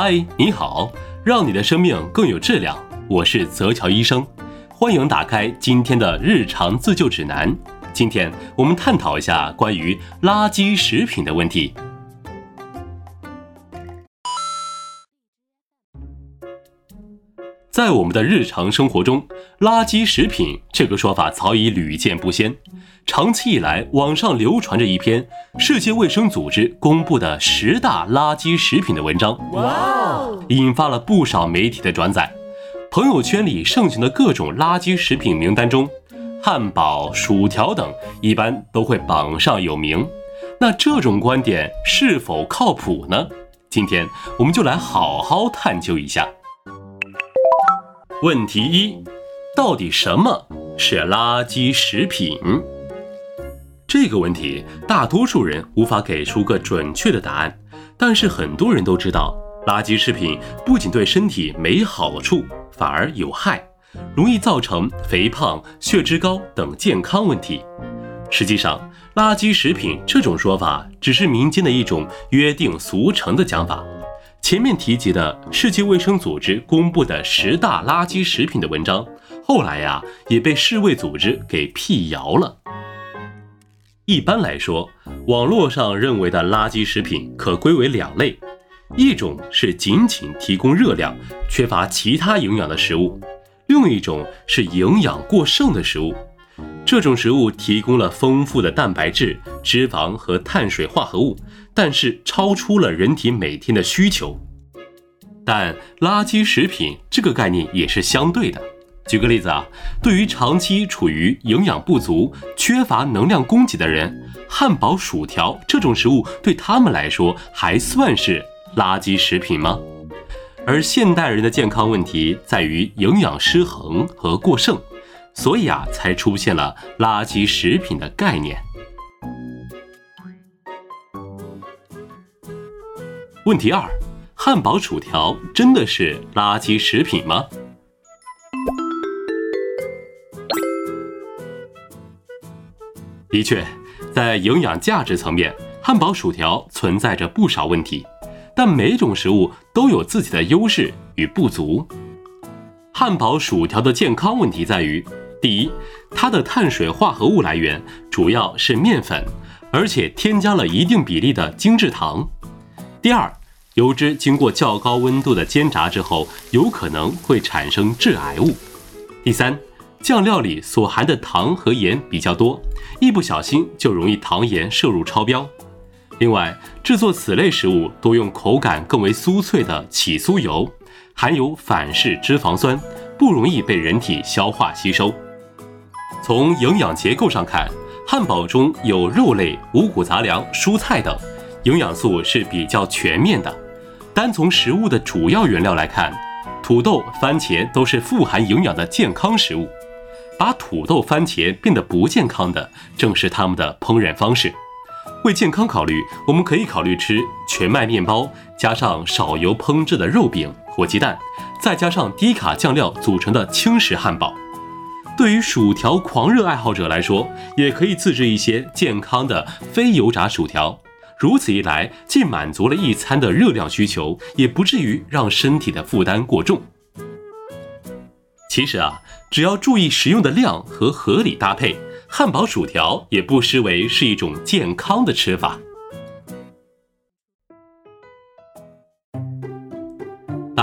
嗨，你好，让你的生命更有质量。我是泽桥医生，欢迎打开今天的日常自救指南。今天我们探讨一下关于垃圾食品的问题。在我们的日常生活中，“垃圾食品”这个说法早已屡见不鲜。长期以来，网上流传着一篇世界卫生组织公布的十大垃圾食品的文章，哇哦，引发了不少媒体的转载。朋友圈里盛行的各种垃圾食品名单中，汉堡、薯条等一般都会榜上有名。那这种观点是否靠谱呢？今天我们就来好好探究一下。问题一：到底什么是垃圾食品？这个问题，大多数人无法给出个准确的答案。但是很多人都知道，垃圾食品不仅对身体没好处，反而有害，容易造成肥胖、血脂高等健康问题。实际上，垃圾食品这种说法只是民间的一种约定俗成的讲法。前面提及的世界卫生组织公布的十大垃圾食品的文章，后来呀也被世卫组织给辟谣了。一般来说，网络上认为的垃圾食品可归为两类，一种是仅仅提供热量、缺乏其他营养的食物，另一种是营养过剩的食物。这种食物提供了丰富的蛋白质、脂肪和碳水化合物。但是超出了人体每天的需求，但垃圾食品这个概念也是相对的。举个例子啊，对于长期处于营养不足、缺乏能量供给的人，汉堡、薯条这种食物对他们来说还算是垃圾食品吗？而现代人的健康问题在于营养失衡和过剩，所以啊，才出现了垃圾食品的概念。问题二：汉堡、薯条真的是垃圾食品吗？的确，在营养价值层面，汉堡、薯条存在着不少问题，但每种食物都有自己的优势与不足。汉堡、薯条的健康问题在于：第一，它的碳水化合物来源主要是面粉，而且添加了一定比例的精制糖；第二，油脂经过较高温度的煎炸之后，有可能会产生致癌物。第三，酱料里所含的糖和盐比较多，一不小心就容易糖盐摄入超标。另外，制作此类食物多用口感更为酥脆的起酥油，含有反式脂肪酸，不容易被人体消化吸收。从营养结构上看，汉堡中有肉类、五谷杂粮、蔬菜等，营养素是比较全面的。单从食物的主要原料来看，土豆、番茄都是富含营养的健康食物。把土豆、番茄变得不健康的，正是它们的烹饪方式。为健康考虑，我们可以考虑吃全麦面包，加上少油烹制的肉饼或鸡蛋，再加上低卡酱料组成的轻食汉堡。对于薯条狂热爱好者来说，也可以自制一些健康的非油炸薯条。如此一来，既满足了一餐的热量需求，也不至于让身体的负担过重。其实啊，只要注意食用的量和合理搭配，汉堡、薯条也不失为是一种健康的吃法。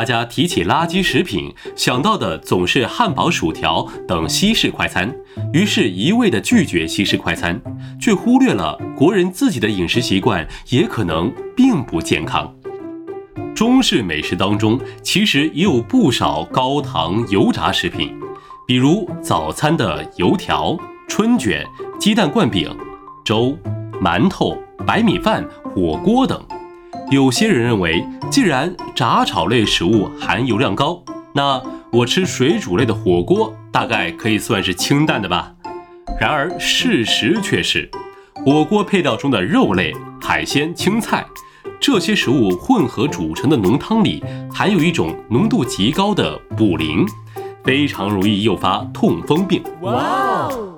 大家提起垃圾食品，想到的总是汉堡、薯条等西式快餐，于是一味的拒绝西式快餐，却忽略了国人自己的饮食习惯也可能并不健康。中式美食当中，其实也有不少高糖油炸食品，比如早餐的油条、春卷、鸡蛋灌饼、粥、馒头、白米饭、火锅等。有些人认为，既然炸炒类食物含油量高，那我吃水煮类的火锅大概可以算是清淡的吧。然而事实却是，火锅配料中的肉类、海鲜、青菜这些食物混合煮成的浓汤里，含有一种浓度极高的卟啉，非常容易诱发痛风病。哇哦！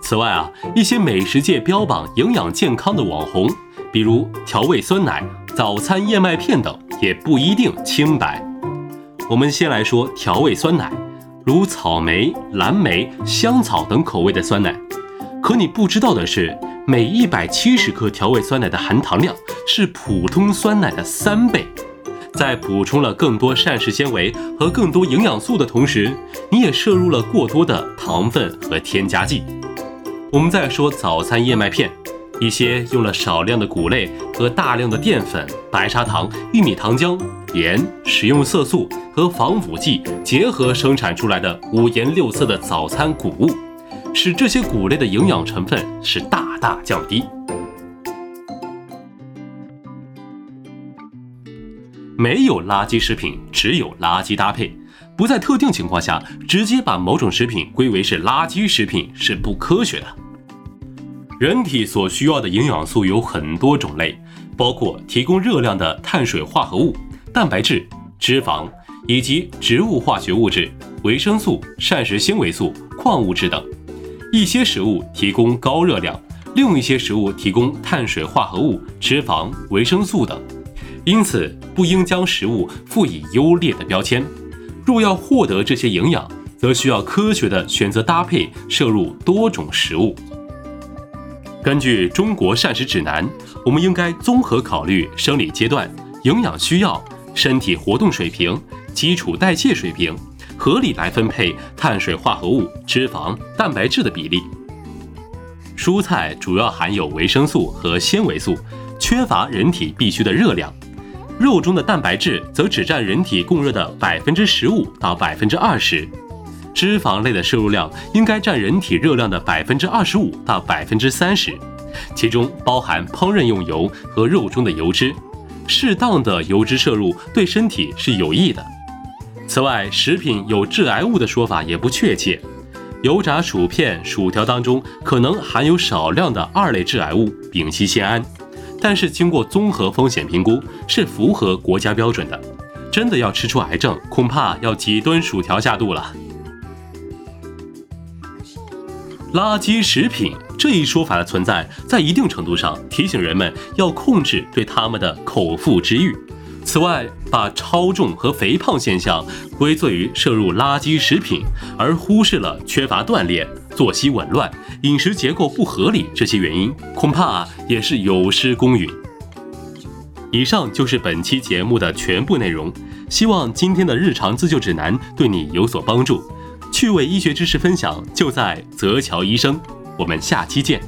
此外啊，一些美食界标榜营养健康的网红。比如调味酸奶、早餐燕麦片等也不一定清白。我们先来说调味酸奶，如草莓、蓝莓、香草等口味的酸奶。可你不知道的是，每一百七十克调味酸奶的含糖量是普通酸奶的三倍。在补充了更多膳食纤维和更多营养素的同时，你也摄入了过多的糖分和添加剂。我们再说早餐燕麦片，一些用了少量的谷类和大量的淀粉、白砂糖、玉米糖浆、盐、食用色素和防腐剂结合生产出来的五颜六色的早餐谷物，使这些谷类的营养成分是大大降低。没有垃圾食品，只有垃圾搭配。不在特定情况下直接把某种食品归为是垃圾食品是不科学的。人体所需要的营养素有很多种类，包括提供热量的碳水化合物、蛋白质、脂肪以及植物化学物质、维生素、膳食纤维素、矿物质等。一些食物提供高热量，另一些食物提供碳水化合物、脂肪、维生素等。因此，不应将食物赋以优劣的标签。若要获得这些营养，则需要科学的选择搭配，摄入多种食物。根据《中国膳食指南》，我们应该综合考虑生理阶段、营养需要、身体活动水平、基础代谢水平，合理来分配碳水化合物、脂肪、蛋白质的比例。蔬菜主要含有维生素和纤维素，缺乏人体必需的热量。肉中的蛋白质则只占人体供热的百分之十五到百分之二十，脂肪类的摄入量应该占人体热量的百分之二十五到百分之三十，其中包含烹饪用油和肉中的油脂。适当的油脂摄入对身体是有益的。此外，食品有致癌物的说法也不确切，油炸薯片、薯条当中可能含有少量的二类致癌物丙烯酰胺。但是经过综合风险评估，是符合国家标准的。真的要吃出癌症，恐怕要几吨薯条下肚了。垃圾食品这一说法的存在，在一定程度上提醒人们要控制对他们的口腹之欲。此外，把超重和肥胖现象归罪于摄入垃圾食品，而忽视了缺乏锻炼。作息紊乱、饮食结构不合理这些原因，恐怕也是有失公允。以上就是本期节目的全部内容，希望今天的日常自救指南对你有所帮助。趣味医学知识分享就在泽桥医生，我们下期见。